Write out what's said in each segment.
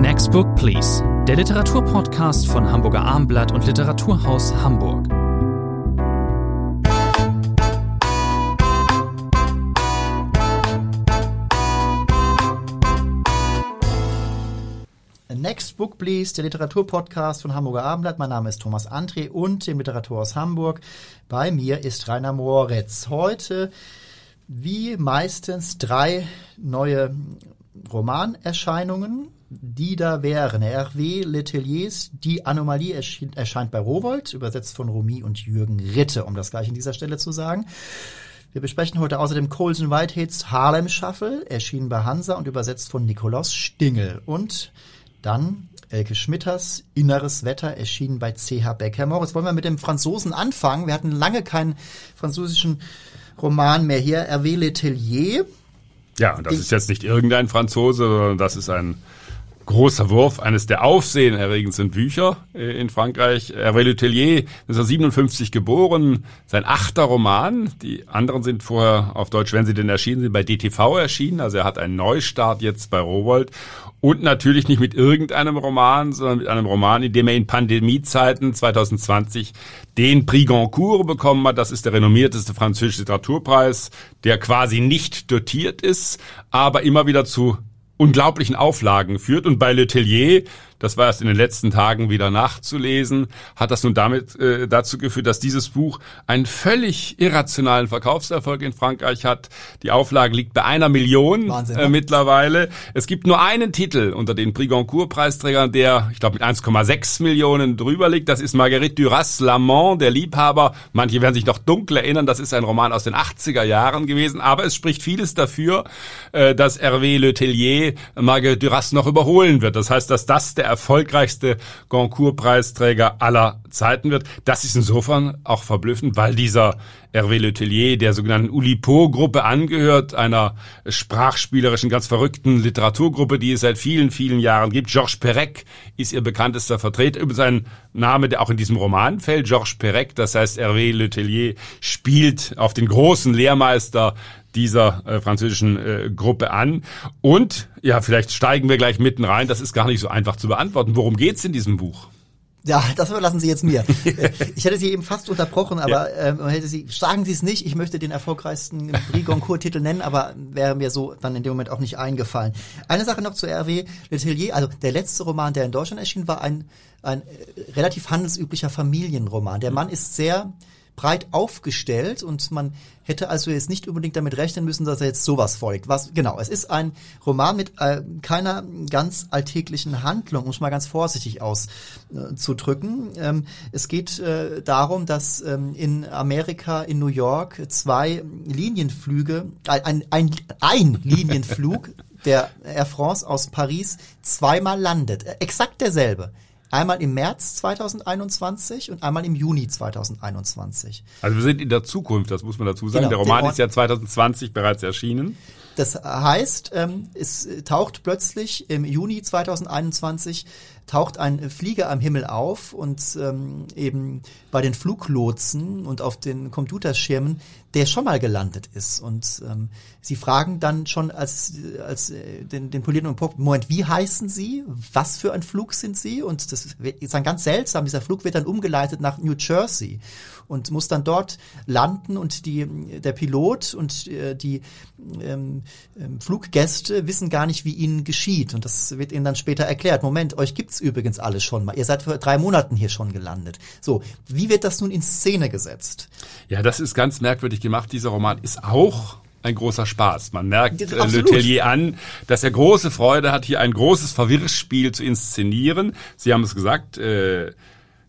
Next Book Please, der Literaturpodcast von Hamburger Armblatt und Literaturhaus Hamburg. Next Book Please, der Literaturpodcast von Hamburger Abendblatt. Mein Name ist Thomas André und dem Literaturhaus Hamburg. Bei mir ist Rainer Moritz. Heute, wie meistens, drei neue Romanerscheinungen, die da wären. Hervé Leteliers Die Anomalie erscheint bei Rowold, übersetzt von Rumi und Jürgen Ritte, um das gleich an dieser Stelle zu sagen. Wir besprechen heute außerdem Colson Whiteheads Harlem Shuffle, erschienen bei Hansa und übersetzt von Nikolaus Stingel. Und dann Elke Schmitters Inneres Wetter, erschienen bei CH Becker. Moritz, wollen wir mit dem Franzosen anfangen? Wir hatten lange keinen französischen Roman mehr hier. Hervé Letelier ja, das ist jetzt nicht irgendein Franzose, sondern das ist ein großer Wurf, eines der aufsehenerregendsten Bücher äh, in Frankreich. Hervé Letellier, 1957 geboren, sein achter Roman. Die anderen sind vorher auf Deutsch, wenn sie denn erschienen sind, bei DTV erschienen. Also er hat einen Neustart jetzt bei Rowold. Und natürlich nicht mit irgendeinem Roman, sondern mit einem Roman, in dem er in Pandemiezeiten 2020 den Prix Goncourt bekommen hat. Das ist der renommierteste französische Literaturpreis, der quasi nicht dotiert ist, aber immer wieder zu unglaublichen Auflagen führt. Und bei Letellier das war erst in den letzten Tagen wieder nachzulesen, hat das nun damit äh, dazu geführt, dass dieses Buch einen völlig irrationalen Verkaufserfolg in Frankreich hat. Die Auflage liegt bei einer Million Wahnsinn, äh, mittlerweile. Es gibt nur einen Titel unter den Prix Goncourt-Preisträgern, der, ich glaube, mit 1,6 Millionen drüber liegt. Das ist Marguerite Duras Lamont, der Liebhaber. Manche werden sich noch dunkel erinnern, das ist ein Roman aus den 80er Jahren gewesen, aber es spricht vieles dafür, äh, dass Hervé Letellier Marguerite Duras noch überholen wird. Das heißt, dass das der erfolgreichste Goncourt-Preisträger aller Zeiten wird. Das ist insofern auch verblüffend, weil dieser Hervé Letellier der sogenannten Oulipo-Gruppe angehört, einer sprachspielerischen, ganz verrückten Literaturgruppe, die es seit vielen, vielen Jahren gibt. Georges Perec ist ihr bekanntester Vertreter über seinen Name, der auch in diesem Roman fällt. Georges Perec, das heißt Hervé Letellier, spielt auf den großen Lehrmeister dieser äh, französischen äh, Gruppe an. Und ja, vielleicht steigen wir gleich mitten rein. Das ist gar nicht so einfach zu beantworten. Worum geht's in diesem Buch? Ja, das überlassen Sie jetzt mir. ich hätte Sie eben fast unterbrochen, aber ja. ähm, hätte Sie, sagen Sie es nicht, ich möchte den erfolgreichsten Prix Goncourt-Titel nennen, aber wäre mir so dann in dem Moment auch nicht eingefallen. Eine Sache noch zu Hervé Letellier, also der letzte Roman, der in Deutschland erschien, war ein, ein äh, relativ handelsüblicher Familienroman. Der Mann ist sehr breit aufgestellt und man hätte also jetzt nicht unbedingt damit rechnen müssen, dass er jetzt sowas folgt. Was genau? Es ist ein Roman mit äh, keiner ganz alltäglichen Handlung, um es mal ganz vorsichtig auszudrücken. Äh, ähm, es geht äh, darum, dass ähm, in Amerika, in New York zwei Linienflüge, ein, ein, ein Linienflug der Air France aus Paris zweimal landet. Exakt derselbe. Einmal im März 2021 und einmal im Juni 2021. Also wir sind in der Zukunft, das muss man dazu sagen. Genau, der Roman ist ja 2020 bereits erschienen. Das heißt, ähm, es taucht plötzlich im Juni 2021 taucht ein Flieger am Himmel auf und ähm, eben bei den Fluglotsen und auf den Computerschirmen, der schon mal gelandet ist. Und ähm, sie fragen dann schon als, als äh, den, den polierenden Punkt, Moment, wie heißen Sie? Was für ein Flug sind Sie? Und das ist dann ganz seltsam. Dieser Flug wird dann umgeleitet nach New Jersey und muss dann dort landen und die, der Pilot und äh, die ähm, ähm, Fluggäste wissen gar nicht, wie ihnen geschieht. Und das wird ihnen dann später erklärt. Moment, euch gibt's übrigens alles schon mal. Ihr seid vor drei Monaten hier schon gelandet. So, wie wird das nun in Szene gesetzt? Ja, das ist ganz merkwürdig gemacht. Dieser Roman ist auch ein großer Spaß. Man merkt äh, Letellier an, dass er große Freude hat, hier ein großes Verwirrspiel zu inszenieren. Sie haben es gesagt, äh,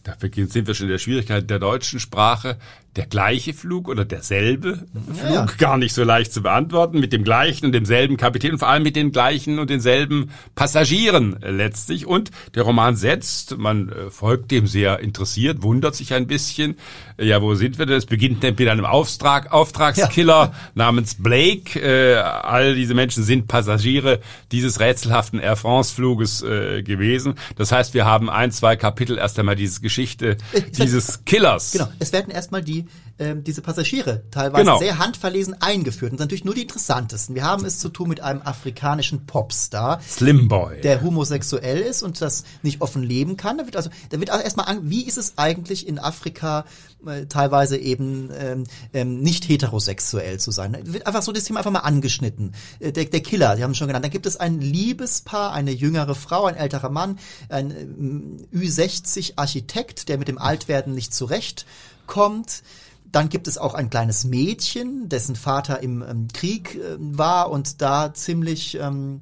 da sind wir schon in der Schwierigkeit der deutschen Sprache der gleiche Flug oder derselbe Flug ja. gar nicht so leicht zu beantworten, mit dem gleichen und demselben Kapitän und vor allem mit den gleichen und denselben Passagieren letztlich. Und der Roman setzt, man äh, folgt dem sehr interessiert, wundert sich ein bisschen, ja, wo sind wir denn? Es beginnt mit einem Auftrag, Auftragskiller ja. namens Blake. Äh, all diese Menschen sind Passagiere dieses rätselhaften Air France-Fluges äh, gewesen. Das heißt, wir haben ein, zwei Kapitel erst einmal diese Geschichte dieses Killers. Genau, es werden erstmal die die ähm, diese Passagiere teilweise Genau. sehr handverlesen eingeführt. Und natürlich nur die interessantesten. Wir haben es zu tun mit einem afrikanischen Popstar, Slim Boy. der homosexuell ist und das nicht offen leben kann. Da wird also, da wird auch erstmal an, wie ist es eigentlich in Afrika äh, teilweise eben ähm, ähm, nicht heterosexuell zu sein. Da wird einfach so das Thema einfach mal angeschnitten. Äh, der, der Killer, Sie haben es schon genannt. Dann gibt es ein Liebespaar, eine jüngere Frau, ein älterer Mann, ein ähm, Ü60 Architekt, der mit dem Altwerden nicht zurechtkommt. Dann gibt es auch ein kleines Mädchen, dessen Vater im ähm, Krieg äh, war und da ziemlich ähm,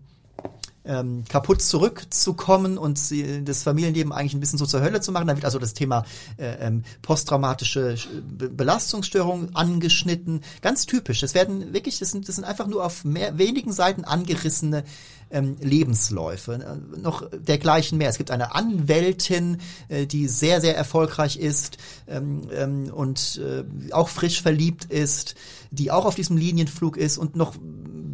ähm, kaputt zurückzukommen und sie, das Familienleben eigentlich ein bisschen so zur Hölle zu machen. Da wird also das Thema äh, ähm, posttraumatische Sch- Be Belastungsstörung angeschnitten. Ganz typisch. Das werden wirklich, das sind, das sind einfach nur auf mehr, wenigen Seiten angerissene ähm, Lebensläufe. Äh, noch dergleichen mehr. Es gibt eine Anwältin, äh, die sehr, sehr erfolgreich ist ähm, ähm, und äh, auch frisch verliebt ist, die auch auf diesem Linienflug ist und noch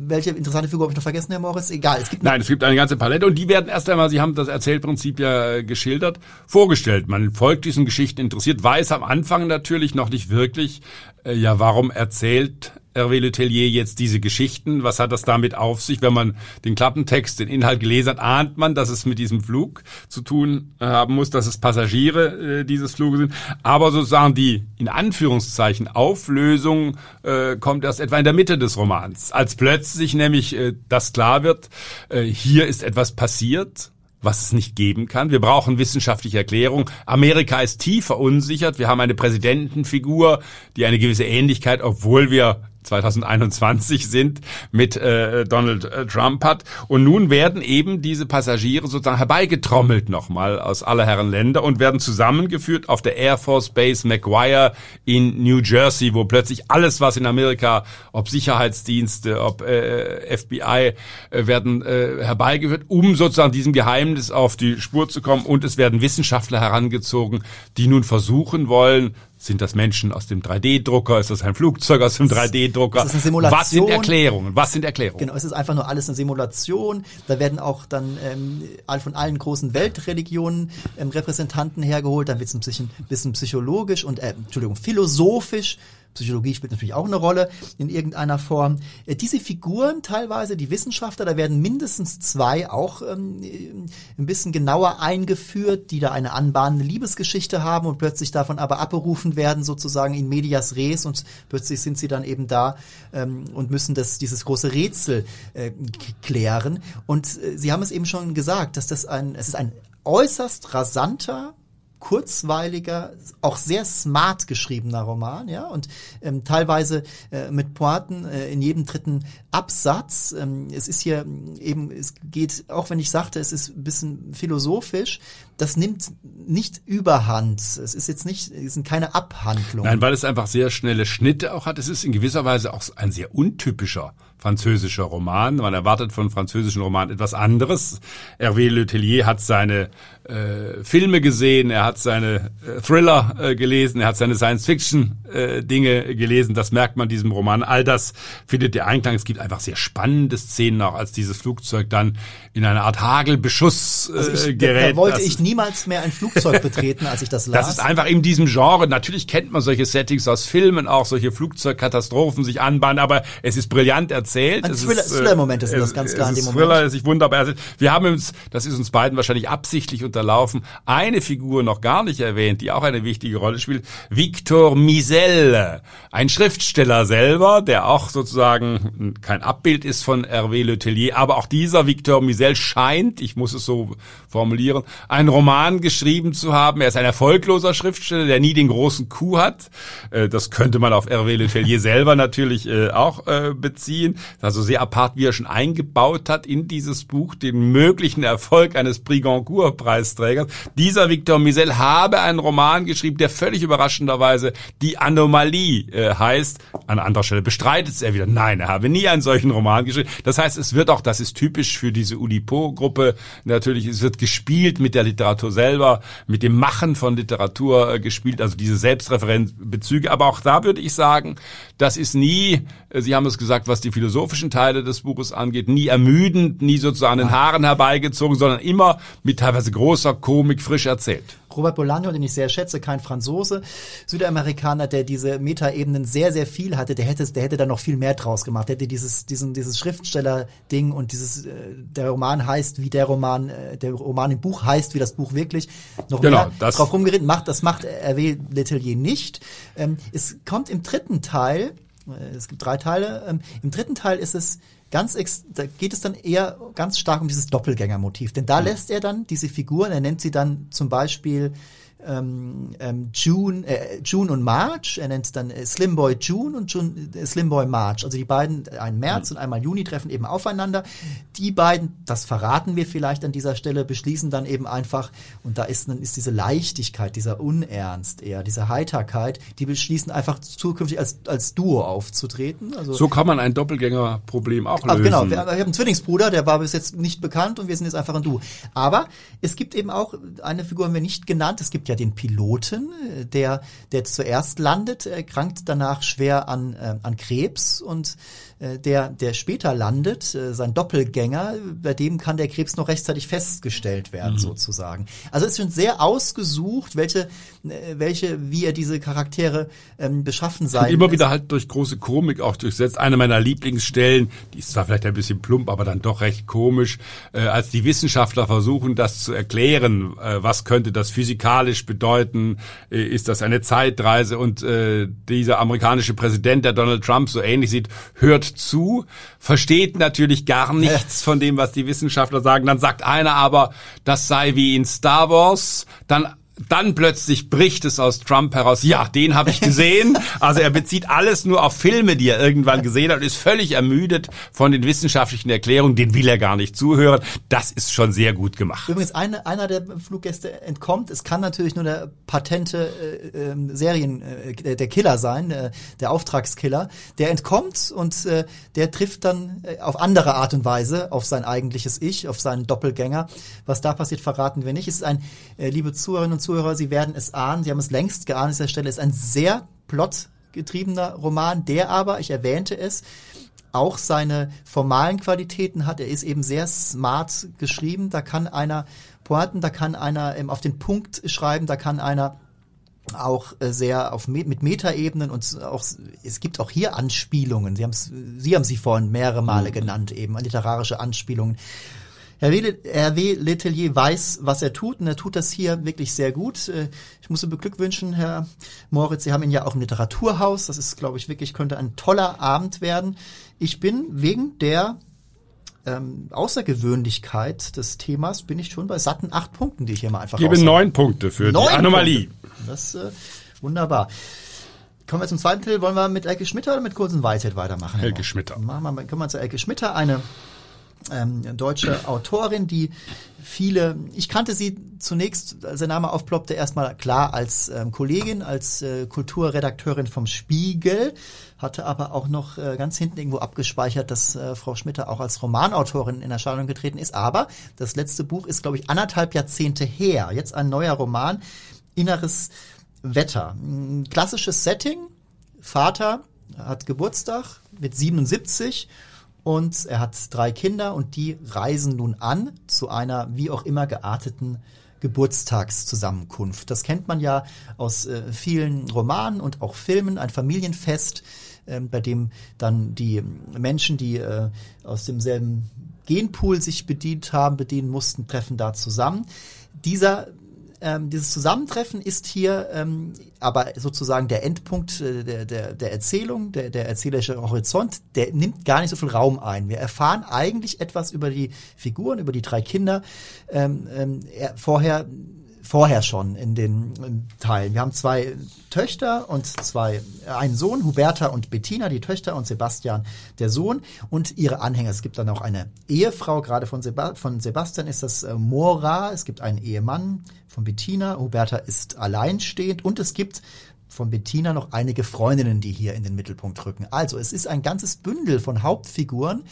welche interessante Figur habe ich noch vergessen, Herr Morris? Egal, es gibt Nein, es gibt eine ganze Palette und die werden erst einmal, Sie haben das Erzählprinzip ja äh, geschildert, vorgestellt. Man folgt diesen Geschichten interessiert, weiß am Anfang natürlich noch nicht wirklich, äh, ja, warum erzählt Hervé Letellier jetzt diese Geschichten? Was hat das damit auf sich? Wenn man den Klappentext, den Inhalt gelesen hat, ahnt man, dass es mit diesem Flug zu tun äh, haben muss, dass es Passagiere äh, dieses Fluges sind. Aber sozusagen die, in Anführungszeichen, Auflösung äh, kommt erst etwa in der Mitte des Romans. Als plötzlich nämlich äh, das klar wird, äh, hier ist etwas passiert, was es nicht geben kann. Wir brauchen wissenschaftliche Erklärung. Amerika ist tief verunsichert. Wir haben eine Präsidentenfigur, die eine gewisse Ähnlichkeit, obwohl wir 2021 sind, mit äh, Donald äh, Trump hat. Und nun werden eben diese Passagiere sozusagen herbeigetrommelt nochmal aus aller Herren Länder und werden zusammengeführt auf der Air Force Base McGuire in New Jersey, wo plötzlich alles, was in Amerika, ob Sicherheitsdienste, ob äh, FBI, äh, werden äh, herbeigeführt, um sozusagen diesem Geheimnis auf die Spur zu kommen. Und es werden Wissenschaftler herangezogen, die nun versuchen wollen, sind das Menschen aus dem 3D-Drucker? Ist das ein Flugzeug aus dem 3D-Drucker? Das ist eine Simulation. Was sind Erklärungen? Was sind Erklärungen? Genau, es ist einfach nur alles eine Simulation. Da werden auch dann ähm, von allen großen Weltreligionen ähm, Repräsentanten hergeholt. Dann wird es ein bisschen, bisschen psychologisch und, äh, Entschuldigung, philosophisch. Psychologie spielt natürlich auch eine Rolle in irgendeiner Form. Äh, diese Figuren teilweise, die Wissenschaftler, da werden mindestens zwei auch ähm, ein bisschen genauer eingeführt, die da eine anbahnende Liebesgeschichte haben und plötzlich davon aber abberufen werden, sozusagen in medias res und plötzlich sind sie dann eben da ähm, und müssen das, dieses große Rätsel äh, klären. Und äh, Sie haben es eben schon gesagt, dass das ein, es ist ein äußerst rasanter, kurzweiliger, auch sehr smart geschriebener Roman, ja, und ähm, teilweise äh, mit Pointen äh, in jedem dritten Absatz. Ähm, es ist hier eben, es geht, auch wenn ich sagte, es ist ein bisschen philosophisch, das nimmt nicht überhand. Es ist jetzt nicht, es sind keine Abhandlungen. Nein, weil es einfach sehr schnelle Schnitte auch hat. Es ist in gewisser Weise auch ein sehr untypischer französischer Roman. Man erwartet von französischen Romanen etwas anderes. Hervé Letellier hat seine äh, Filme gesehen, er hat seine äh, Thriller äh, gelesen, er hat seine Science-Fiction-Dinge gelesen. Das merkt man diesem Roman. All das findet der Einklang. Es gibt einfach sehr spannende Szenen, auch als dieses Flugzeug dann in eine Art Hagelbeschuss äh, also ich, da, gerät. da wollte Das ich niemals mehr ein Flugzeug betreten, als ich das las. das ist einfach in diesem Genre. Natürlich kennt man solche Settings aus Filmen, auch solche Flugzeugkatastrophen sich anbahnen, aber es ist brillant erzählt. Ein Thriller- äh, Thriller-Momente sind das ganz klar in dem Thriller, Moment. es ist wunderbar erzählt. Wir haben uns, das ist uns beiden wahrscheinlich absichtlich unterlaufen, eine Figur noch gar nicht erwähnt, die auch eine wichtige Rolle spielt. Victor Misel, ein Schriftsteller selber, der auch sozusagen kein Abbild ist von Hervé Letellier, aber auch dieser Victor Misel scheint, ich muss es so formulieren, einen Roman geschrieben zu haben. Er ist ein erfolgloser Schriftsteller, der nie den großen Coup hat. Äh, Das könnte man auf Hervé Letellier selber natürlich äh, auch äh, beziehen. Also sehr apart, wie er schon eingebaut hat in dieses Buch den möglichen Erfolg eines Prix Goncourt-Preisträgers. Dieser Victor Misel habe einen Roman geschrieben, der völlig überraschenderweise die Anomalie heißt. An anderer Stelle bestreitet es er wieder. Nein, er habe nie einen solchen Roman geschrieben. Das heißt, es wird auch, das ist typisch für diese Ulipo-Gruppe, natürlich, es wird gespielt mit der Literatur selber, mit dem Machen von Literatur äh, gespielt, also diese Selbstreferenzbezüge. Aber auch da würde ich sagen, das ist nie, Sie haben es gesagt, was die philosophischen Teile des Buches angeht, nie ermüdend, nie sozusagen an den Haaren herbeigezogen, sondern immer mit teilweise großer Komik frisch erzählt. Robert Bolaño, den ich sehr schätze, kein Franzose, Südamerikaner, der diese Metaebenen sehr, sehr viel hatte, der hätte, der hätte da noch viel mehr draus gemacht. Der hätte dieses, diesen, dieses Schriftsteller-Ding und dieses, äh, der Roman heißt, wie der Roman, äh, der Roman im Buch heißt, wie das Buch wirklich, noch genau, mehr das drauf rumgeritten. Macht, das macht R.W. Letelier nicht. Ähm, es kommt im dritten Teil, äh, es gibt drei Teile, ähm, im dritten Teil ist es ganz da geht es dann eher ganz stark um dieses Doppelgängermotiv. Denn da mhm. lässt er dann diese Figuren, er nennt sie dann zum Beispiel ähm, ähm, June, äh, June und March. Er nennt es dann äh, Slim Boy June und June, äh, Slim Boy March. Also die beiden, äh, ein März mhm. und einmal Juni treffen eben aufeinander. Die beiden, das verraten wir vielleicht an dieser Stelle, beschließen dann eben einfach, und da ist, dann ist diese Leichtigkeit, dieser Unernst eher, diese Heiterkeit, die beschließen einfach zukünftig als, als Duo aufzutreten. Also, so kann man ein Doppelgängerproblem auch lösen. Ach, genau, wir, wir haben einen Zwillingsbruder, der war bis jetzt nicht bekannt und wir sind jetzt einfach ein Duo. Aber es gibt eben auch, eine Figur haben wir nicht genannt, es gibt ja den Piloten, der, der zuerst landet, erkrankt danach schwer an, äh, an Krebs und äh, der, der später landet, äh, sein Doppelgänger, bei dem kann der Krebs noch rechtzeitig festgestellt werden, mhm. sozusagen. Also es ist schon sehr ausgesucht, welche, äh, welche, wie er diese Charaktere ähm, beschaffen sein. immer wieder halt durch große Komik auch durchsetzt. Eine meiner Lieblingsstellen, die ist zwar vielleicht ein bisschen plump, aber dann doch recht komisch, äh, als die Wissenschaftler versuchen, das zu erklären, äh, was könnte das physikalisch bedeuten, äh, ist das eine Zeitreise und äh, dieser amerikanische Präsident, der Donald Trump so ähnlich sieht, hört zu, versteht natürlich gar nichts von dem, was die Wissenschaftler sagen. Dann sagt einer aber, das sei wie in Star Wars. Dann dann plötzlich bricht es aus Trump heraus, ja, den habe ich gesehen. Also er bezieht alles nur auf Filme, die er irgendwann gesehen hat und ist völlig ermüdet von den wissenschaftlichen Erklärungen, den will er gar nicht zuhören. Das ist schon sehr gut gemacht. Übrigens, eine, einer der Fluggäste entkommt. Es kann natürlich nur der patente äh, äh, Serien, äh, der Killer sein, äh, der Auftragskiller. Der entkommt und äh, der trifft dann äh, auf andere Art und Weise auf sein eigentliches Ich, auf seinen Doppelgänger. Was da passiert, verraten wir nicht. Es ist ein, äh, liebe Zuhörerinnen und Zuhörer, Zuhörer, Sie werden es ahnen, Sie haben es längst geahnt an dieser Stelle, ist ein sehr plotgetriebener Roman, der aber, ich erwähnte es, auch seine formalen Qualitäten hat. Er ist eben sehr smart geschrieben. Da kann einer Pointen, da kann einer ähm, auf den Punkt schreiben, da kann einer auch äh, sehr auf mit Metaebenen und auch es gibt auch hier Anspielungen. Sie haben Sie haben sie vorhin mehrere Male mhm. genannt eben literarische Anspielungen. Hervé Letelier weiß, was er tut und er tut das hier wirklich sehr gut. Äh, ich muss Sie beglückwünschen, Herr Moritz. Sie haben ihn ja auch im Literaturhaus. Das ist, glaube ich, wirklich, könnte ein toller Abend werden. Ich bin wegen der ähm, Außergewöhnlichkeit des Themas bin ich schon bei satten acht Punkten, die ich hier mal einfach Gebe neun Punkte für neun die Anomalie. Punkte. Das äh, wunderbar. Kommen wir zum zweiten Teil. Wollen wir mit Elke Schmitter oder mit Kurzen Weisheit weitermachen? Elke Schmitter. Machen wir, kommen wir zu Elke Schmitter, eine ähm, deutsche Autorin, die viele, ich kannte sie zunächst, als der Name aufploppte, erstmal klar als ähm, Kollegin, als äh, Kulturredakteurin vom Spiegel, hatte aber auch noch äh, ganz hinten irgendwo abgespeichert, dass äh, Frau Schmitter auch als Romanautorin in Erscheinung getreten ist. Aber das letzte Buch ist, glaube ich, anderthalb Jahrzehnte her. Jetzt ein neuer Roman, Inneres Wetter. Ein klassisches Setting, Vater hat Geburtstag mit 77 und er hat drei Kinder und die reisen nun an zu einer wie auch immer gearteten Geburtstagszusammenkunft. Das kennt man ja aus äh, vielen Romanen und auch Filmen, ein Familienfest, äh, bei dem dann die Menschen, die äh, aus demselben Genpool sich bedient haben, bedienen mussten, treffen da zusammen. Dieser ähm, dieses Zusammentreffen ist hier ähm, aber sozusagen der Endpunkt äh, der, der, der Erzählung, der, der erzählerische Horizont, der nimmt gar nicht so viel Raum ein. Wir erfahren eigentlich etwas über die Figuren, über die drei Kinder. Ähm, ähm, er, vorher vorher schon in den Teilen. Wir haben zwei Töchter und zwei, einen Sohn, Huberta und Bettina, die Töchter und Sebastian, der Sohn und ihre Anhänger. Es gibt dann auch eine Ehefrau, gerade von, Seba von Sebastian ist das äh, Mora, es gibt einen Ehemann von Bettina, Huberta ist alleinstehend und es gibt von Bettina noch einige Freundinnen, die hier in den Mittelpunkt rücken. Also es ist ein ganzes Bündel von Hauptfiguren.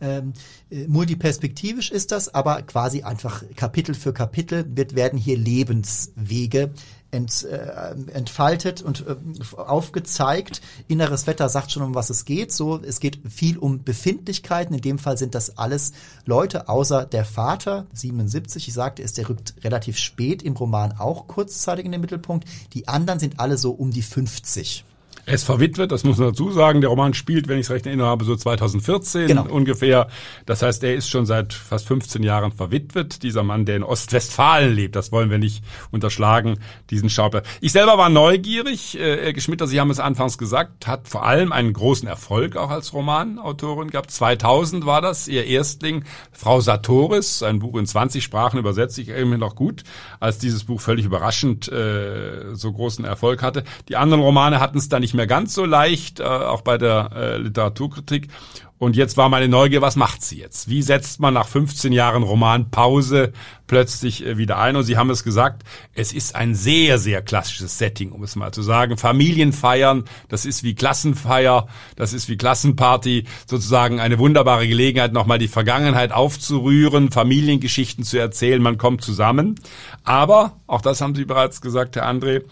Ähm, äh, multiperspektivisch ist das, aber quasi einfach Kapitel für Kapitel wird, werden hier Lebenswege ent, äh, entfaltet und äh, aufgezeigt. Inneres Wetter sagt schon, um was es geht. So, es geht viel um Befindlichkeiten. In dem Fall sind das alles Leute, außer der Vater, 77. Ich sagte es, der rückt relativ spät im Roman auch kurzzeitig in den Mittelpunkt. Die anderen sind alle so um die 50. Er ist verwitwet, das muss man dazu sagen. Der Roman spielt, wenn ich es recht erinnere habe, so 2014 genau. ungefähr. Das heißt, er ist schon seit fast 15 Jahren verwitwet. Dieser Mann, der in Ostwestfalen lebt, das wollen wir nicht unterschlagen, diesen Schauplatz. Ich selber war neugierig. Äh, Elke Schmitter, Sie haben es anfangs gesagt, hat vor allem einen großen Erfolg auch als Romanautorin gehabt. 2000 war das, ihr Erstling, Frau Sartoris, ein Buch in 20 Sprachen übersetzt ich irgendwie noch gut, als dieses Buch völlig überraschend äh, so großen Erfolg hatte. Die anderen Romane hatten es da nicht nicht mehr ganz so leicht, äh, auch bei der äh, Literaturkritik. Und jetzt war meine Neugier, was macht sie jetzt? Wie setzt man nach 15 Jahren Romanpause plötzlich äh, wieder ein? Und Sie haben es gesagt, es ist ein sehr, sehr klassisches Setting, um es mal zu sagen. Familienfeiern, das ist wie Klassenfeier, das ist wie Klassenparty, sozusagen eine wunderbare Gelegenheit, nochmal die Vergangenheit aufzurühren, Familiengeschichten zu erzählen, man kommt zusammen. Aber, auch das haben Sie bereits gesagt, Herr André,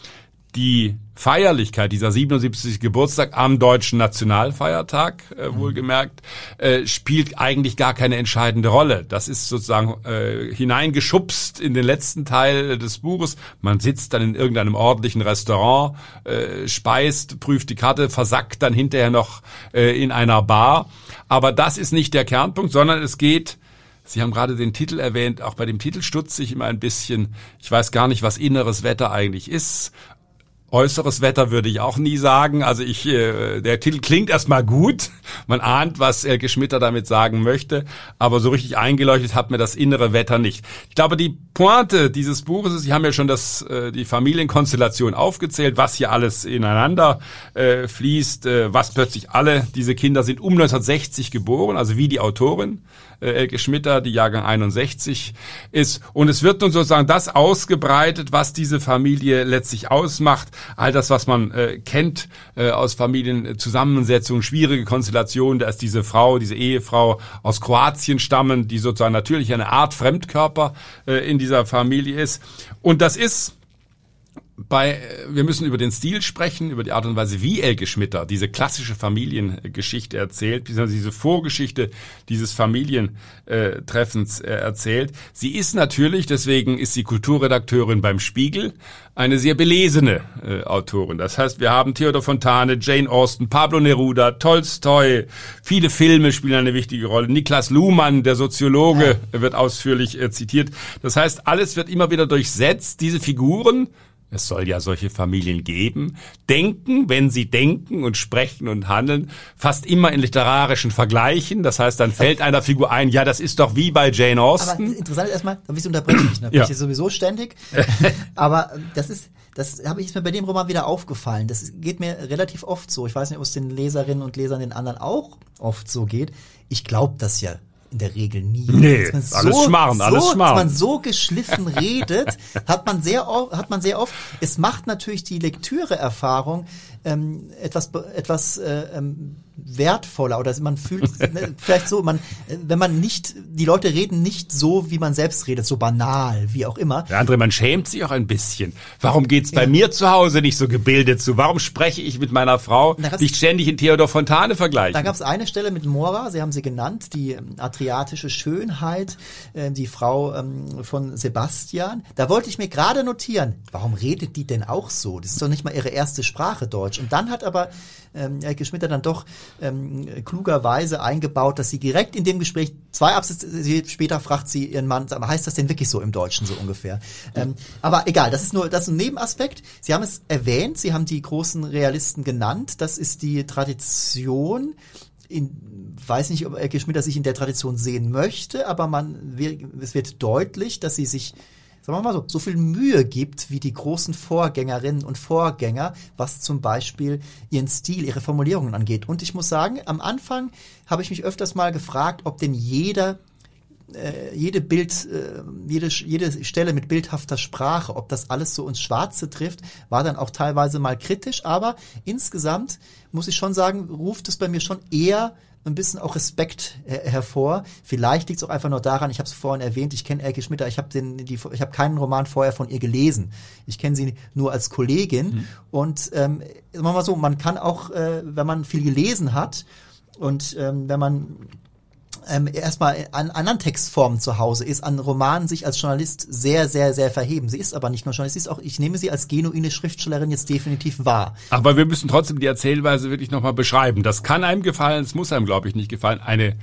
die Feierlichkeit, dieser 77. Geburtstag am deutschen Nationalfeiertag, äh, mhm. wohlgemerkt, äh, spielt eigentlich gar keine entscheidende Rolle. Das ist sozusagen äh, hineingeschubst in den letzten Teil des Buches. Man sitzt dann in irgendeinem ordentlichen Restaurant, äh, speist, prüft die Karte, versackt dann hinterher noch äh, in einer Bar. Aber das ist nicht der Kernpunkt, sondern es geht Sie haben gerade den Titel erwähnt. Auch bei dem Titel stutze ich immer ein bisschen. Ich weiß gar nicht, was inneres Wetter eigentlich ist. Äußeres Wetter würde ich auch nie sagen. Also ich, äh, der Titel klingt erstmal gut. Man ahnt, was Elke Schmitter damit sagen möchte. Aber so richtig eingeleuchtet hat mir das innere Wetter nicht. Ich glaube, die Pointe dieses Buches ist, Sie haben ja schon das, äh, die Familienkonstellation aufgezählt, was hier alles ineinander äh, fließt, äh, was plötzlich alle diese Kinder sind um 1960 geboren, also wie die Autorin Elke Schmitter, die Jahrgang 61 ist. Und es wird nun sozusagen das ausgebreitet, was diese Familie letztlich ausmacht. All das, was man äh, kennt äh, aus Familienzusammensetzungen, schwierige Konstellationen. Da ist diese Frau, diese Ehefrau aus Kroatien stammen, die sozusagen natürlich eine Art Fremdkörper äh, in dieser Familie ist. Und das ist bei, wir müssen über den Stil sprechen, über die Art und Weise, wie Elke Schmitter diese Familiengeschichte erzählt, diese Vorgeschichte dieses Familientreffens äh, erzählt. Sie ist natürlich, deswegen ist sie Kulturredakteurin beim Spiegel, eine sehr belesene äh, Autorin. Das heißt, wir haben Theodor Fontane, Jane Austen, Pablo Neruda, Tolstoi, viele Filme spielen eine wichtige Rolle. Niklas Luhmann, der Soziologe, wird ausführlich äh, zitiert. Das heißt, alles wird immer wieder durchsetzt. Diese Figuren es soll ja solche Familien geben, denken, wenn sie denken und sprechen und handeln, fast immer in literarischen Vergleichen. Das heißt, dann fällt einer Figur ein, ja, das ist doch wie bei Jane Austen. Aber interessant ist erstmal, da bist du unterbrechen mich, ne? Ja. Ich sowieso ständig. Aber das ist, das habe ich mir bei dem Roman wieder aufgefallen. Das geht mir relativ oft so. Ich weiß nicht, ob es den Leserinnen und Lesern den anderen auch oft so geht. Ich glaube das ja in der Regel nie. Nee, so, alles Schmarrn, so, alles Schmarrn. Dass man so geschliffen redet, hat man sehr oft, hat man sehr oft. Es macht natürlich die Lektüre-Erfahrung ähm, etwas, etwas äh, ähm, wertvoller oder man fühlt ne, vielleicht so, man, wenn man nicht, die Leute reden nicht so, wie man selbst redet, so banal, wie auch immer. Der andere, man schämt sich auch ein bisschen. Warum geht's bei ja. mir zu Hause nicht so gebildet zu? Warum spreche ich mit meiner Frau nicht ständig in Theodor Fontane vergleichen? Da gab es eine Stelle mit Mora, Sie haben sie genannt, die ähm, adriatische Schönheit, äh, die Frau ähm, von Sebastian. Da wollte ich mir gerade notieren, warum redet die denn auch so? Das ist doch nicht mal ihre erste Sprache Deutsch. Und dann hat aber ähm, Elke Schmitter dann doch ähm, klugerweise eingebaut, dass sie direkt in dem Gespräch, zwei Absätze später fragt sie ihren Mann, aber heißt das denn wirklich so im Deutschen so ungefähr? Ähm, aber egal, das ist nur das ist ein Nebenaspekt. Sie haben es erwähnt, Sie haben die großen Realisten genannt. Das ist die Tradition, in, weiß nicht, ob Elke Schmitter sich in der Tradition sehen möchte, aber man, es wird deutlich, dass sie sich sagen wir mal so, so viel Mühe gibt wie die großen Vorgängerinnen und Vorgänger, was zum Beispiel ihren Stil, ihre Formulierungen angeht. Und ich muss sagen, am Anfang habe ich mich öfters mal gefragt, ob denn jeder äh, jede Bild, äh, jede, jede Stelle mit bildhafter Sprache, ob das alles so ins Schwarze trifft, war dann auch teilweise mal kritisch, aber insgesamt muss ich schon sagen, ruft es bei mir schon eher ein bisschen auch Respekt äh, hervor. Vielleicht liegt es auch einfach nur daran, ich habe es vorhin erwähnt, ich kenne Elke Schmitter, ich habe habe keinen Roman vorher von ihr gelesen. Ich kenne sie nur als Kollegin. Mhm. Und ähm, sagen wir mal so, man kann auch, äh, wenn man viel gelesen hat und ähm, wenn man ähm, erstmal an anderen Textformen zu Hause ist, an Romanen sich als Journalist sehr, sehr, sehr verheben. Sie ist aber nicht nur Journalist, sie ist auch, ich nehme sie als genuine Schriftstellerin jetzt definitiv wahr. Aber wir müssen trotzdem die Erzählweise wirklich nochmal beschreiben. Das kann einem gefallen, es muss einem, glaube ich, nicht gefallen. Eine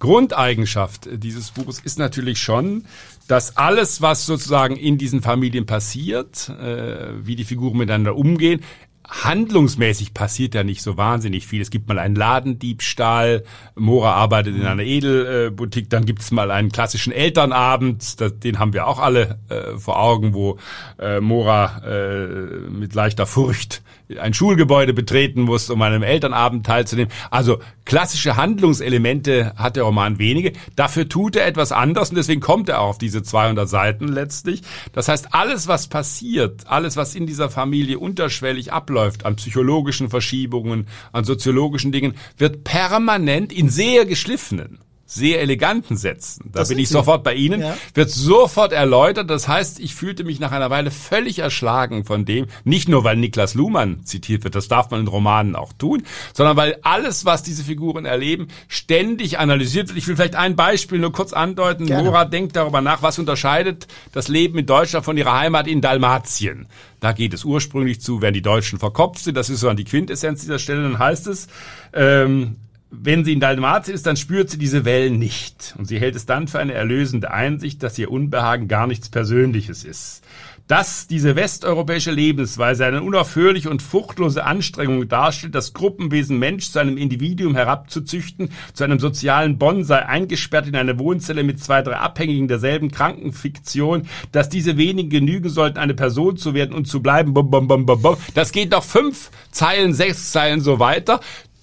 Grundeigenschaft dieses Buches ist natürlich schon, dass alles, was sozusagen in diesen Familien passiert, äh, wie die Figuren miteinander umgehen, handlungsmäßig passiert ja nicht so wahnsinnig viel. Es gibt mal einen Ladendiebstahl, Mora arbeitet in einer Edelboutique, dann gibt es mal einen klassischen Elternabend, den haben wir auch alle äh, vor Augen, wo äh, Mora äh, mit leichter Furcht ein Schulgebäude betreten muss, um an einem Elternabend teilzunehmen. Also klassische Handlungselemente hat der Roman wenige. Dafür tut er etwas anders und deswegen kommt er auch auf diese 200 Seiten letztlich. Das heißt, alles, was passiert, alles, was in dieser Familie unterschwellig abläuft, an psychologischen Verschiebungen, an soziologischen Dingen, wird permanent in sehr geschliffenen sehr eleganten Sätzen, da das bin ich sie. sofort bei Ihnen, ja. wird sofort erläutert. Das heißt, ich fühlte mich nach einer Weile völlig erschlagen von dem, nicht nur weil Niklas Luhmann zitiert wird, das darf man in Romanen auch tun, sondern weil alles, was diese Figuren erleben, ständig analysiert wird. Ich will vielleicht ein Beispiel nur kurz andeuten. Gerne. Nora denkt darüber nach, was unterscheidet das Leben in Deutschland von ihrer Heimat in Dalmatien. Da geht es ursprünglich zu, wenn die Deutschen verkopft sind. Das ist so an die Quintessenz dieser Stelle. Dann heißt es, ähm, wenn sie in Dalmatien ist, dann spürt sie diese Wellen nicht. Und sie hält es dann für eine erlösende Einsicht, dass ihr Unbehagen gar nichts Persönliches ist. Dass diese westeuropäische Lebensweise eine unaufhörliche und fruchtlose Anstrengung darstellt, das Gruppenwesen Mensch zu einem Individuum herabzuzüchten, zu einem sozialen Bonsai, eingesperrt in eine Wohnzelle mit zwei, drei Abhängigen derselben Krankenfiktion, dass diese wenigen genügen sollten, eine Person zu werden und zu bleiben. Das geht noch fünf Zeilen, sechs Zeilen so weiter.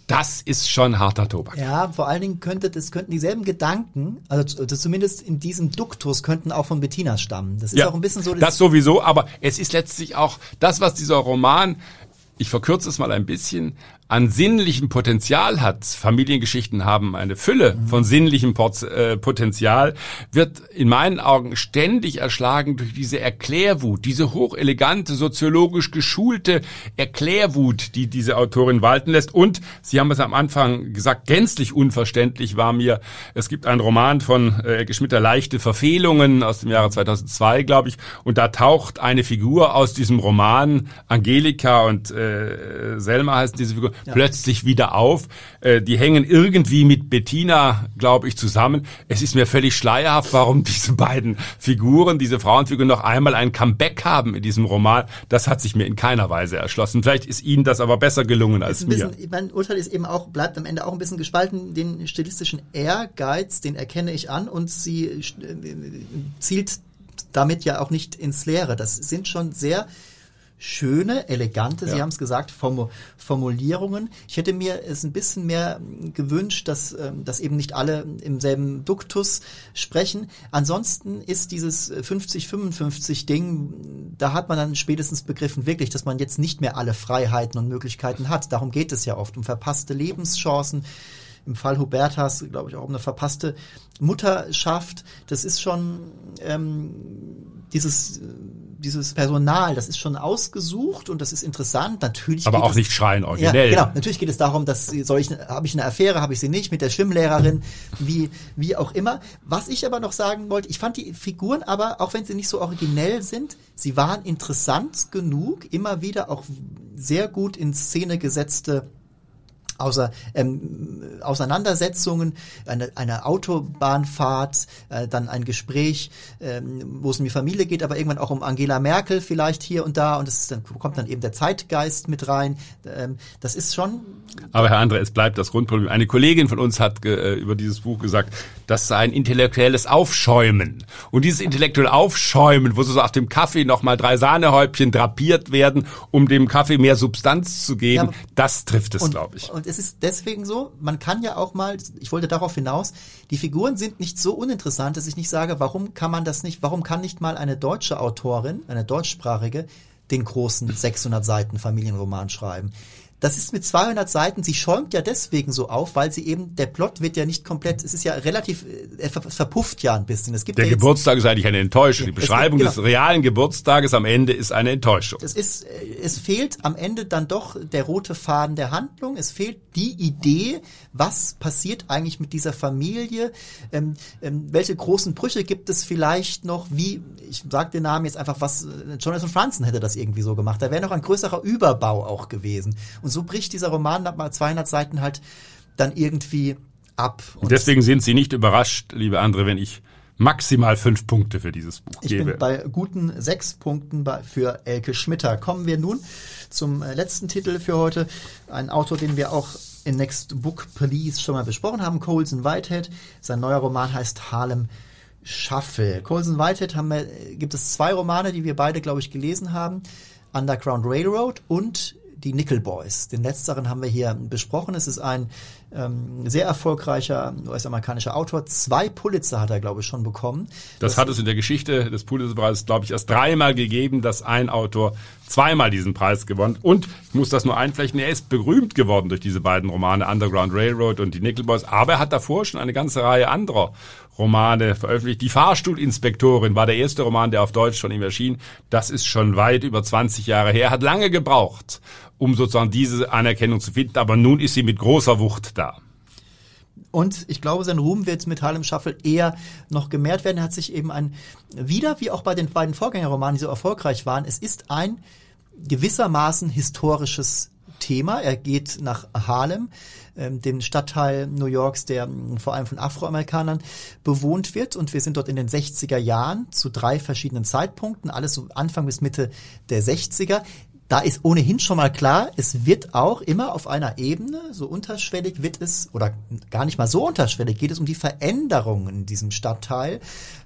Das ist schon harter Tobak. Ja, vor allen Dingen könnte das könnten dieselben Gedanken, also zumindest in diesem Duktus könnten auch von Bettina stammen. Das ist ja, auch ein bisschen so. Das sowieso, aber es ist letztlich auch das, was dieser Roman ich verkürze es mal ein bisschen, an sinnlichem Potenzial hat, Familiengeschichten haben eine Fülle mhm. von sinnlichem äh, Potenzial, wird in meinen Augen ständig erschlagen durch diese Erklärwut, diese hochelegante, soziologisch geschulte Erklärwut, die diese Autorin walten lässt. Und, Sie haben es am Anfang gesagt, gänzlich unverständlich war mir, es gibt einen Roman von äh, Geschmitter Leichte Verfehlungen aus dem Jahre 2002, glaube ich, und da taucht eine Figur aus diesem Roman, Angelika und äh, Selma heißt diese Figur, ja. plötzlich wieder auf. Äh, die hängen irgendwie mit Bettina, glaube ich, zusammen. Es ist mir völlig schleierhaft, warum diese beiden Figuren, diese Frauenfiguren noch einmal ein Comeback haben in diesem Roman. Das hat sich mir in keiner Weise erschlossen. Vielleicht ist Ihnen das aber besser gelungen als bisschen, mir. Mein Urteil ist eben auch, bleibt am Ende auch ein bisschen gespalten. Den stilistischen Ehrgeiz, den erkenne ich an und sie äh, zielt damit ja auch nicht ins Leere. Das sind schon sehr schöne, elegante, ja. Sie haben es gesagt, Formulierungen. Ich hätte mir es ein bisschen mehr gewünscht, dass, ähm, dass eben nicht alle im selben Duktus sprechen. Ansonsten ist dieses 50-55-Ding, da hat man dann spätestens begriffen wirklich, dass man jetzt nicht mehr alle Freiheiten und Möglichkeiten hat. Darum geht es ja oft, um verpasste Lebenschancen. Im Fall Hubertas, glaube ich, auch um eine verpasste Mutterschaft. Das ist schon ähm, dieses dieses Personal, das ist schon ausgesucht und das ist interessant. Natürlich. Aber auch es, nicht schreien originell. Ja, genau. Natürlich geht es darum, dass soll ich, habe ich eine Affäre, habe ich sie nicht mit der Schwimmlehrerin, wie wie auch immer. Was ich aber noch sagen wollte, ich fand die Figuren aber, auch wenn sie nicht so originell sind, sie waren interessant genug, immer wieder auch sehr gut in Szene gesetzte außer ähm, Auseinandersetzungen, eine, eine Autobahnfahrt, äh, dann ein Gespräch, ähm, wo es um die Familie geht, aber irgendwann auch um Angela Merkel vielleicht hier und da und es dann kommt dann eben der Zeitgeist mit rein. Ähm, das ist schon. Aber Herr André, es bleibt das Grundproblem. Eine Kollegin von uns hat äh, über dieses Buch gesagt, das sei ein intellektuelles Aufschäumen. Und dieses intellektuelle Aufschäumen, wo so auf dem Kaffee nochmal drei Sahnehäubchen drapiert werden, um dem Kaffee mehr Substanz zu geben, ja, das trifft es, glaube ich. Und es ist deswegen so, man kann ja auch mal, ich wollte darauf hinaus, die Figuren sind nicht so uninteressant, dass ich nicht sage, warum kann man das nicht, warum kann nicht mal eine deutsche Autorin, eine deutschsprachige, den großen 600 Seiten Familienroman schreiben. Das ist mit 200 Seiten, sie schäumt ja deswegen so auf, weil sie eben, der Plot wird ja nicht komplett, es ist ja relativ, es verpufft ja ein bisschen. Es gibt der ja Geburtstag ist eigentlich eine Enttäuschung. Die Beschreibung gibt, genau. des realen Geburtstages am Ende ist eine Enttäuschung. Es ist, es fehlt am Ende dann doch der rote Faden der Handlung. Es fehlt die Idee, was passiert eigentlich mit dieser Familie, ähm, ähm, welche großen Brüche gibt es vielleicht noch, wie, ich sage den Namen jetzt einfach, was, äh, Jonathan Franzen hätte das irgendwie so gemacht. Da wäre noch ein größerer Überbau auch gewesen. Und so bricht dieser Roman nach mal 200 Seiten halt dann irgendwie ab. Und deswegen sind Sie nicht überrascht, liebe André, wenn ich maximal fünf Punkte für dieses Buch ich gebe. Ich bin bei guten sechs Punkten für Elke Schmitter. Kommen wir nun zum äh, letzten Titel für heute. Ein Autor, den wir auch in Next Book Police schon mal besprochen haben, Colson Whitehead. Sein neuer Roman heißt Harlem Shuffle. Colson Whitehead haben wir, gibt es zwei Romane, die wir beide, glaube ich, gelesen haben. Underground Railroad und die Nickel Boys. Den letzteren haben wir hier besprochen. Es ist ein ähm, sehr erfolgreicher US-amerikanischer Autor. Zwei Pulitzer hat er, glaube ich, schon bekommen. Das, das hat es in der Geschichte des Pulitzerpreises, glaube ich, erst dreimal gegeben, dass ein Autor zweimal diesen Preis gewonnen. Und ich muss das nur einflechten, er ist berühmt geworden durch diese beiden Romane, Underground Railroad und die Nickel Boys. Aber er hat davor schon eine ganze Reihe anderer Romane veröffentlicht. Die Fahrstuhlinspektorin war der erste Roman, der auf Deutsch von ihm erschien. Das ist schon weit über 20 Jahre her, hat lange gebraucht, um sozusagen diese Anerkennung zu finden. Aber nun ist sie mit großer Wucht da. Und ich glaube, sein Ruhm wird mit Harlem Shuffle eher noch gemehrt werden. Er hat sich eben ein, wieder wie auch bei den beiden Vorgängerromanen, die so erfolgreich waren, es ist ein gewissermaßen historisches Thema. Er geht nach Harlem, ähm, dem Stadtteil New Yorks, der ähm, vor allem von Afroamerikanern bewohnt wird. Und wir sind dort in den 60er Jahren zu drei verschiedenen Zeitpunkten, alles so Anfang bis Mitte der 60er da ist ohnehin schon mal klar, es wird auch immer auf einer Ebene, so unterschwellig wird es, oder gar nicht mal so unterschwellig, geht es um die Veränderungen in diesem Stadtteil.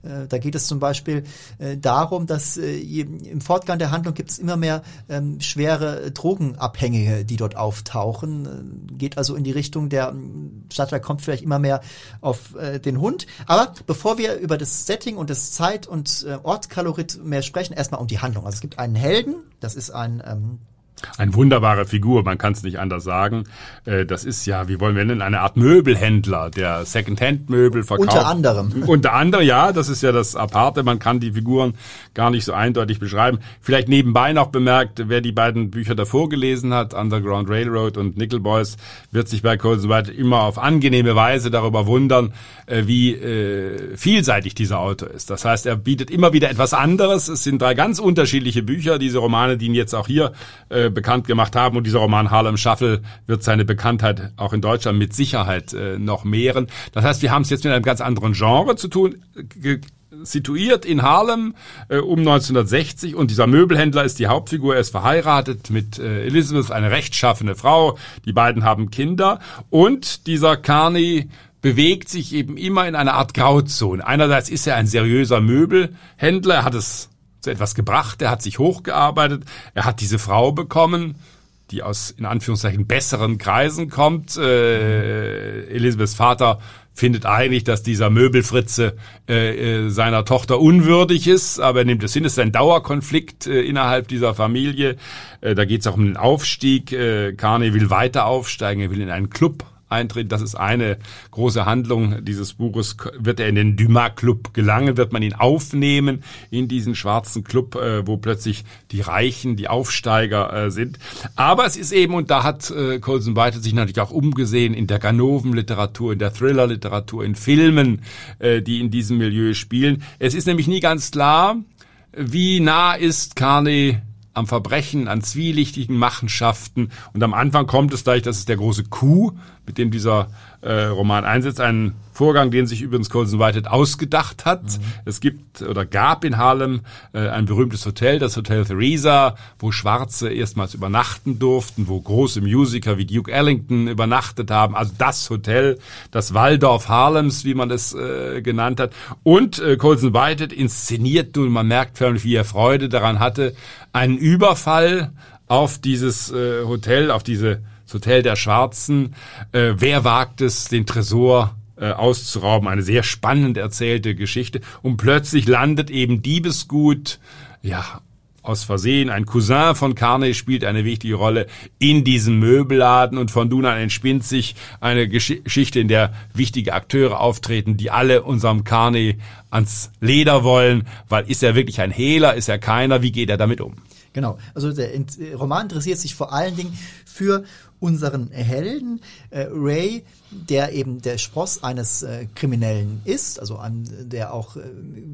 Äh, da geht es zum Beispiel äh, darum, dass äh, im Fortgang der Handlung gibt es immer mehr ähm, schwere Drogenabhängige, die dort auftauchen. Geht also in die Richtung, der Stadtteil kommt vielleicht immer mehr auf den Hund. Aber bevor wir über das Setting und das Zeit- und Ortskalorit mehr sprechen, erstmal um die Handlung. Also es gibt einen Helden, das ist ein ähm, eine wunderbare Figur, man kann es nicht anders sagen. Äh, das ist ja, wie wollen wir nennen, eine Art Möbelhändler, der Secondhand-Möbel verkauft. Unter anderem. Unter anderem, ja, das ist ja das Aparte. Man kann die Figuren gar nicht so eindeutig beschreiben. Vielleicht nebenbei noch bemerkt, wer die beiden Bücher davor gelesen hat, Underground Railroad und Nickel Boys, wird sich bei Colson White immer auf angenehme Weise darüber wundern, äh, wie äh, vielseitig dieser Autor ist. Das heißt, er bietet immer wieder etwas anderes. Es sind drei ganz unterschiedliche Bücher, diese Romane, die ihn jetzt auch hier bekannt gemacht haben. Und dieser Roman Harlem Shuffle wird seine Bekanntheit auch in Deutschland mit Sicherheit äh, noch mehren. Das heißt, wir haben es jetzt mit einem ganz anderen Genre zu tun situiert in Harlem äh, um 1960 und dieser Möbelhändler ist die Hauptfigur. Er ist verheiratet mit äh, Elizabeth, eine rechtschaffene Frau. Die beiden haben Kinder und dieser Carney bewegt sich eben immer in einer Art Grauzone. Einerseits ist er ein seriöser Möbelhändler, er hat es zu etwas gebracht, er hat sich hochgearbeitet, er hat diese Frau bekommen, die aus in Anführungszeichen besseren Kreisen kommt. Äh, Elisabeths Vater findet eigentlich, dass dieser Möbelfritze äh, äh, seiner Tochter unwürdig ist, aber er nimmt es hin. Es ist ein Dauerkonflikt äh, innerhalb dieser Familie. Äh, da geht es auch um den Aufstieg. Äh, Carney will weiter aufsteigen, er will in einen Club eintritt. Das ist eine große Handlung dieses Buches. Wird er in den Dumas Club gelangen? Wird man ihn aufnehmen in diesen schwarzen Club, äh, wo plötzlich die Reichen, die Aufsteiger äh, sind? Aber es ist eben, und da hat äh, Colson White sich natürlich auch umgesehen, in der Ganoven-Literatur, in der Thriller-Literatur, in Filmen, die in diesem Milieu spielen. Es ist nämlich nie ganz klar, wie nah ist Carney am Verbrechen, an zwielichtigen Machenschaften. Und am Anfang kommt es gleich, das ist der große Coup, mit dem dieser äh, Roman einsetzt. Ein Vorgang, den sich übrigens Colson Whitehead ausgedacht hat. Mhm. Es gibt oder gab in Harlem äh, ein berühmtes Hotel, das Hotel Theresa, wo Schwarze erstmals übernachten durften, wo große Musiker wie Duke Ellington übernachtet haben. Also das Hotel, das Waldorf Harlems, wie man es äh, genannt hat. Und äh, Colson Whitehead inszeniert nun, man merkt förmlich, wie er Freude daran hatte, einen Überfall auf dieses äh, Hotel, auf diese das Hotel der Schwarzen. Äh, wer wagt es, den Tresor äh, auszurauben? Eine sehr spannend erzählte Geschichte. Und plötzlich landet eben Diebesgut, ja, aus Versehen. Ein Cousin von Carney spielt eine wichtige Rolle in diesem Möbelladen und von nun entspinnt sich eine Geschichte, in der wichtige Akteure auftreten, die alle unserem Carney ans Leder wollen, weil ist er wirklich ein Hehler, ist er keiner, wie geht er damit um? Genau, also der Roman interessiert sich vor allen Dingen für unseren Helden äh, Ray, der eben der Spross eines äh, Kriminellen ist, also an, der auch äh,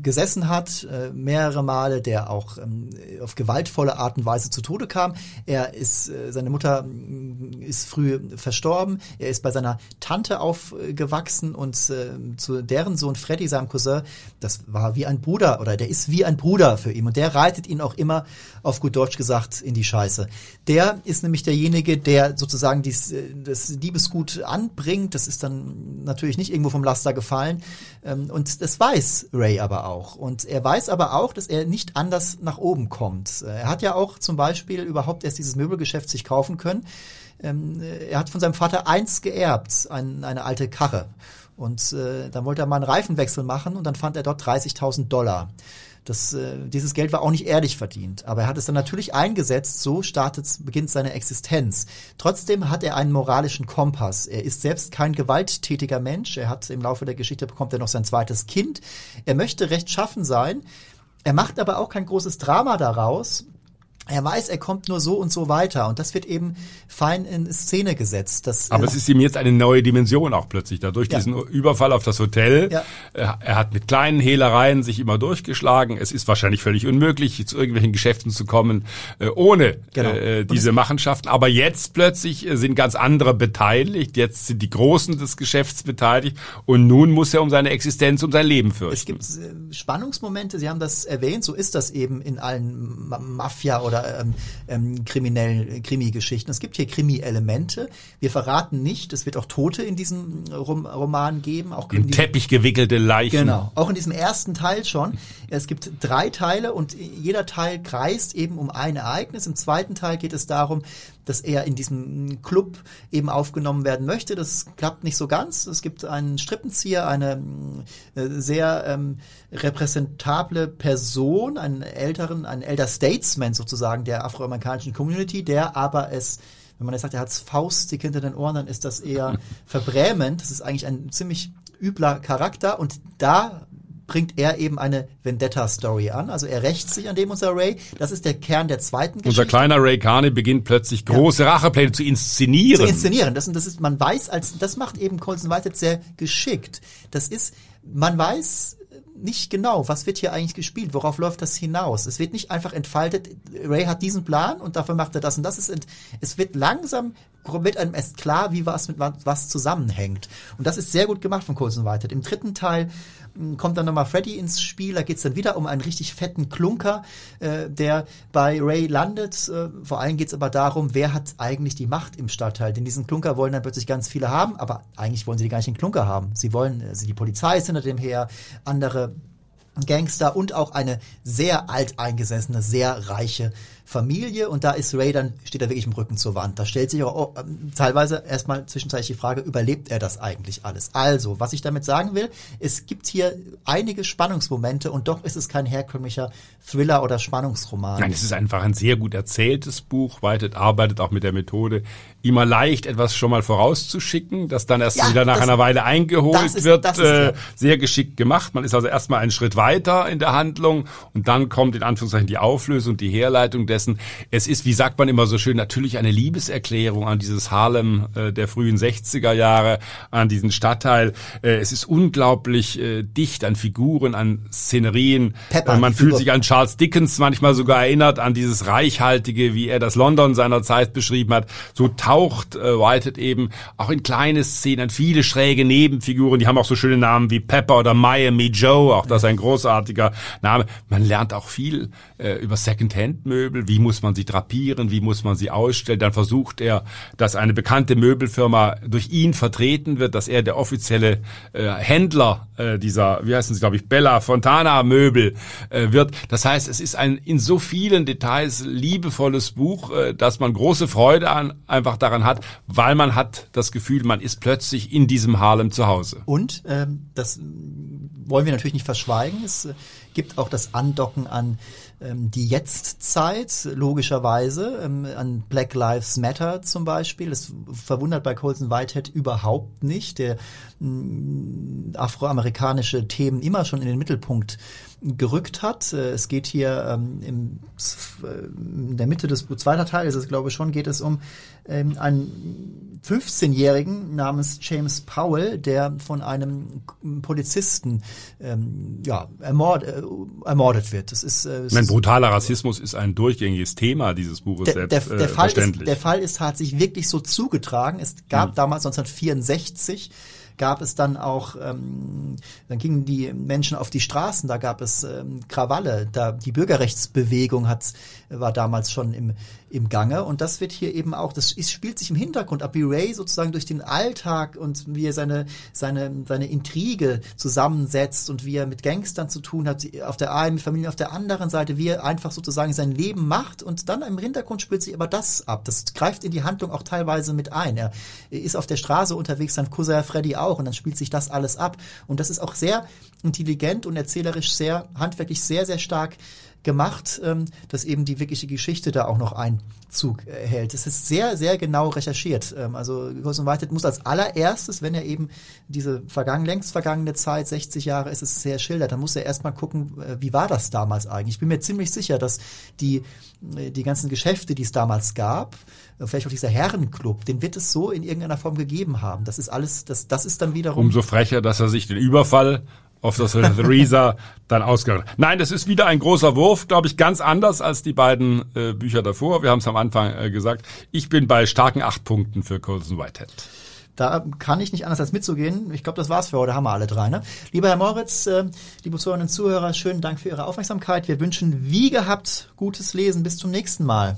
gesessen hat äh, mehrere Male, der auch ähm, auf gewaltvolle Art und Weise zu Tode kam. Er ist, äh, seine Mutter äh, ist früh verstorben. Er ist bei seiner Tante aufgewachsen und äh, zu deren Sohn Freddy, seinem Cousin, das war wie ein Bruder oder der ist wie ein Bruder für ihn und der reitet ihn auch immer auf gut Deutsch gesagt in die Scheiße. Der ist nämlich derjenige, der sozusagen sozusagen dies, äh, das Diebesgut anbringt. Das ist dann natürlich nicht irgendwo vom Laster gefallen. Ähm, und das weiß Ray aber auch. Und er weiß aber auch, dass er nicht anders nach oben kommt. Äh, er hat ja auch zum Beispiel überhaupt erst dieses Möbelgeschäft sich kaufen können. Ähm, äh, er hat von seinem Vater eins geerbt, eine alte Karre. Und dann wollte er mal einen Reifenwechsel machen und dann fand er dort 30.000 Dollar. Das, äh, dieses Geld war auch nicht ehrlich verdient, aber er hat es dann natürlich eingesetzt, so startet, beginnt seine Existenz. Trotzdem hat er einen moralischen Kompass. Er ist selbst kein gewalttätiger Mensch. Er hat im Laufe der Geschichte bekommt er noch sein zweites Kind. Er möchte rechtschaffen sein. Er macht aber auch kein großes Drama daraus, er weiß, er kommt nur so und so weiter und das wird eben fein in Szene gesetzt. Das, Aber es ist ihm jetzt eine neue Dimension auch plötzlich, dadurch ja. diesen Überfall auf das Hotel. Ja. Er hat mit kleinen Hehlereien sich immer durchgeschlagen. Es ist wahrscheinlich völlig unmöglich, zu irgendwelchen Geschäften zu kommen, äh, ohne genau. äh, diese Machenschaften. Aber jetzt plötzlich äh, sind ganz andere beteiligt. Jetzt sind die Großen des Geschäfts beteiligt und nun muss er um seine Existenz, um sein Leben fürchten. Es gibt äh, Spannungsmomente, Sie haben das erwähnt, so ist das eben in allen Mafia- oder oder ähm, ähm, kriminellen Krimi-Geschichten. Es gibt hier Krimi-Elemente. Wir verraten nicht, es wird auch Tote in diesem Rom Roman geben. Auch in Teppich gewickelte Leichen. Genau, auch in diesem ersten Teil schon. Es gibt drei Teile und jeder Teil kreist eben um ein Ereignis. Im zweiten Teil geht es darum, dass er in diesem Club eben aufgenommen werden möchte. Das klappt nicht so ganz. Es gibt einen Strippenzieher, eine äh, sehr ähm, repräsentable Person, einen älteren, einen Elder Statesman sozusagen der afroamerikanischen Community, der aber es wenn man jetzt sagt, er hat Faustik hinter den Ohren, dann ist das eher verbrämend. Das ist eigentlich ein ziemlich übler Charakter und da bringt er eben eine Vendetta-Story an. Also er rächt sich an dem unser Ray. Das ist der Kern der zweiten Geschichte. Unser kleiner Ray Carney beginnt plötzlich große ja. Rachepläne zu inszenieren. Zu inszenieren. Das, das ist, man weiß als, das macht eben Colson Whitehead sehr geschickt. Das ist, man weiß nicht genau, was wird hier eigentlich gespielt, worauf läuft das hinaus. Es wird nicht einfach entfaltet, Ray hat diesen Plan und dafür macht er das und das. Ist, es wird langsam, wird einem erst klar, wie was mit was zusammenhängt. Und das ist sehr gut gemacht von Colson Whitehead. Im dritten Teil kommt dann nochmal Freddy ins Spiel. Da geht's dann wieder um einen richtig fetten Klunker, äh, der bei Ray landet. Äh, vor allem geht's aber darum, wer hat eigentlich die Macht im Stadtteil. Denn diesen Klunker wollen dann plötzlich ganz viele haben, aber eigentlich wollen sie gar nicht den Klunker haben. Sie wollen, also die Polizei ist hinter dem her, andere Gangster und auch eine sehr alteingesessene, sehr reiche Familie und da ist Ray dann, steht er wirklich im Rücken zur Wand. Da stellt sich auch oh, teilweise erstmal zwischenzeitlich die Frage, überlebt er das eigentlich alles? Also, was ich damit sagen will, es gibt hier einige Spannungsmomente und doch ist es kein herkömmlicher Thriller oder Spannungsroman. Nein, es ist einfach ein sehr gut erzähltes Buch, weitet, arbeitet auch mit der Methode, immer leicht etwas schon mal vorauszuschicken, das dann erst ja, wieder nach das, einer Weile eingeholt ist, wird, äh, sehr geschickt gemacht. Man ist also erstmal einen Schritt weiter in der Handlung und dann kommt in Anführungszeichen die Auflösung, die Herleitung dessen. Es ist, wie sagt man immer so schön, natürlich eine Liebeserklärung an dieses Harlem äh, der frühen 60er Jahre, an diesen Stadtteil. Äh, es ist unglaublich äh, dicht an Figuren, an Szenerien. Pepper, äh, man fühlt Figur. sich an Charles Dickens manchmal sogar erinnert, an dieses reichhaltige, wie er das London seiner Zeit beschrieben hat. So taucht äh, Whitehead eben auch in kleine Szenen, viele schräge Nebenfiguren, die haben auch so schöne Namen wie Pepper oder Miami Joe, auch das ein großartiger Name. Man lernt auch viel äh, über Secondhand-Möbel, Möbel, wie muss man sie drapieren, wie muss man sie ausstellen. Dann versucht er, dass eine bekannte Möbelfirma durch ihn vertreten wird, dass er der offizielle äh, Händler äh, dieser, wie heißen sie, glaube ich, Bella Fontana Möbel äh, wird. Das heißt, es ist ein in so vielen Details liebevolles Buch, äh, dass man große Freude an, einfach daran hat, weil man hat das Gefühl, man ist plötzlich in diesem Harlem zu Hause. Und ähm, das wollen wir natürlich nicht verschweigen. Es äh, gibt auch das Andocken an ähm, die Jetztzeit, logischerweise, ähm, an Black Lives Matter zum Beispiel. Das verwundert bei Colson Whitehead überhaupt nicht, der mm, afroamerikanische Themen immer schon in den Mittelpunkt gerückt hat. Äh, es geht hier ähm, im, äh, in der Mitte des zweiter Teil, ist es glaube ich schon, geht es um ähm, einen 15-Jährigen namens James Powell, der von einem Polizisten ähm, ja, ermord, äh, ermordet wird. Das ist, äh, Mein brutaler Rassismus ist ein durchgängiges Thema dieses Buches der, selbst. Der, der, Fall ist, der Fall ist, hat sich wirklich so zugetragen. Es gab hm. damals 1964 gab es dann auch, ähm, dann gingen die Menschen auf die Straßen, da gab es ähm, Krawalle, da die Bürgerrechtsbewegung hat war damals schon im im Gange und das wird hier eben auch, das ist, spielt sich im Hintergrund ab, wie Ray sozusagen durch den Alltag und wie er seine seine seine Intrige zusammensetzt und wie er mit Gangstern zu tun hat, auf der einen mit Familien auf der anderen Seite, wie er einfach sozusagen sein Leben macht und dann im Hintergrund spielt sich aber das ab. Das greift in die Handlung auch teilweise mit ein. Er ist auf der Straße unterwegs, sein Cousin Freddy auch und dann spielt sich das alles ab. Und das ist auch sehr intelligent und erzählerisch sehr, handwerklich sehr, sehr stark gemacht, ähm, dass eben die wirkliche Geschichte da auch noch Einzug hält. Es ist sehr, sehr genau recherchiert. Ähm, also Colson Whitehead muss als allererstes, wenn er eben diese vergangen, längst vergangene Zeit, 60 Jahre ist es sehr schildert, dann muss er erstmal gucken, äh, wie war das damals eigentlich. Ich bin mir ziemlich sicher, dass die, äh, die ganzen Geschäfte, die es damals gab, äh, vielleicht auch dieser Herrenclub, den wird es so in irgendeiner Form gegeben haben. Das ist alles, das, das ist dann wiederum. Umso frecher, dass er sich den Überfall auf das Theresa dann ausgegangen. Nein, das ist wieder ein großer Wurf, glaube ich, ganz anders als die beiden äh, Bücher davor. Wir haben es am Anfang äh, gesagt. Ich bin bei starken acht Punkten für Colson Whitehead. Da kann ich nicht anders als mitzugehen. Ich glaube, das war's für heute. Haben wir alle drei. Ne? Lieber Herr Moritz, äh, liebe Zuhörerinnen und Zuhörer, schönen Dank für Ihre Aufmerksamkeit. Wir wünschen wie gehabt gutes Lesen. Bis zum nächsten Mal.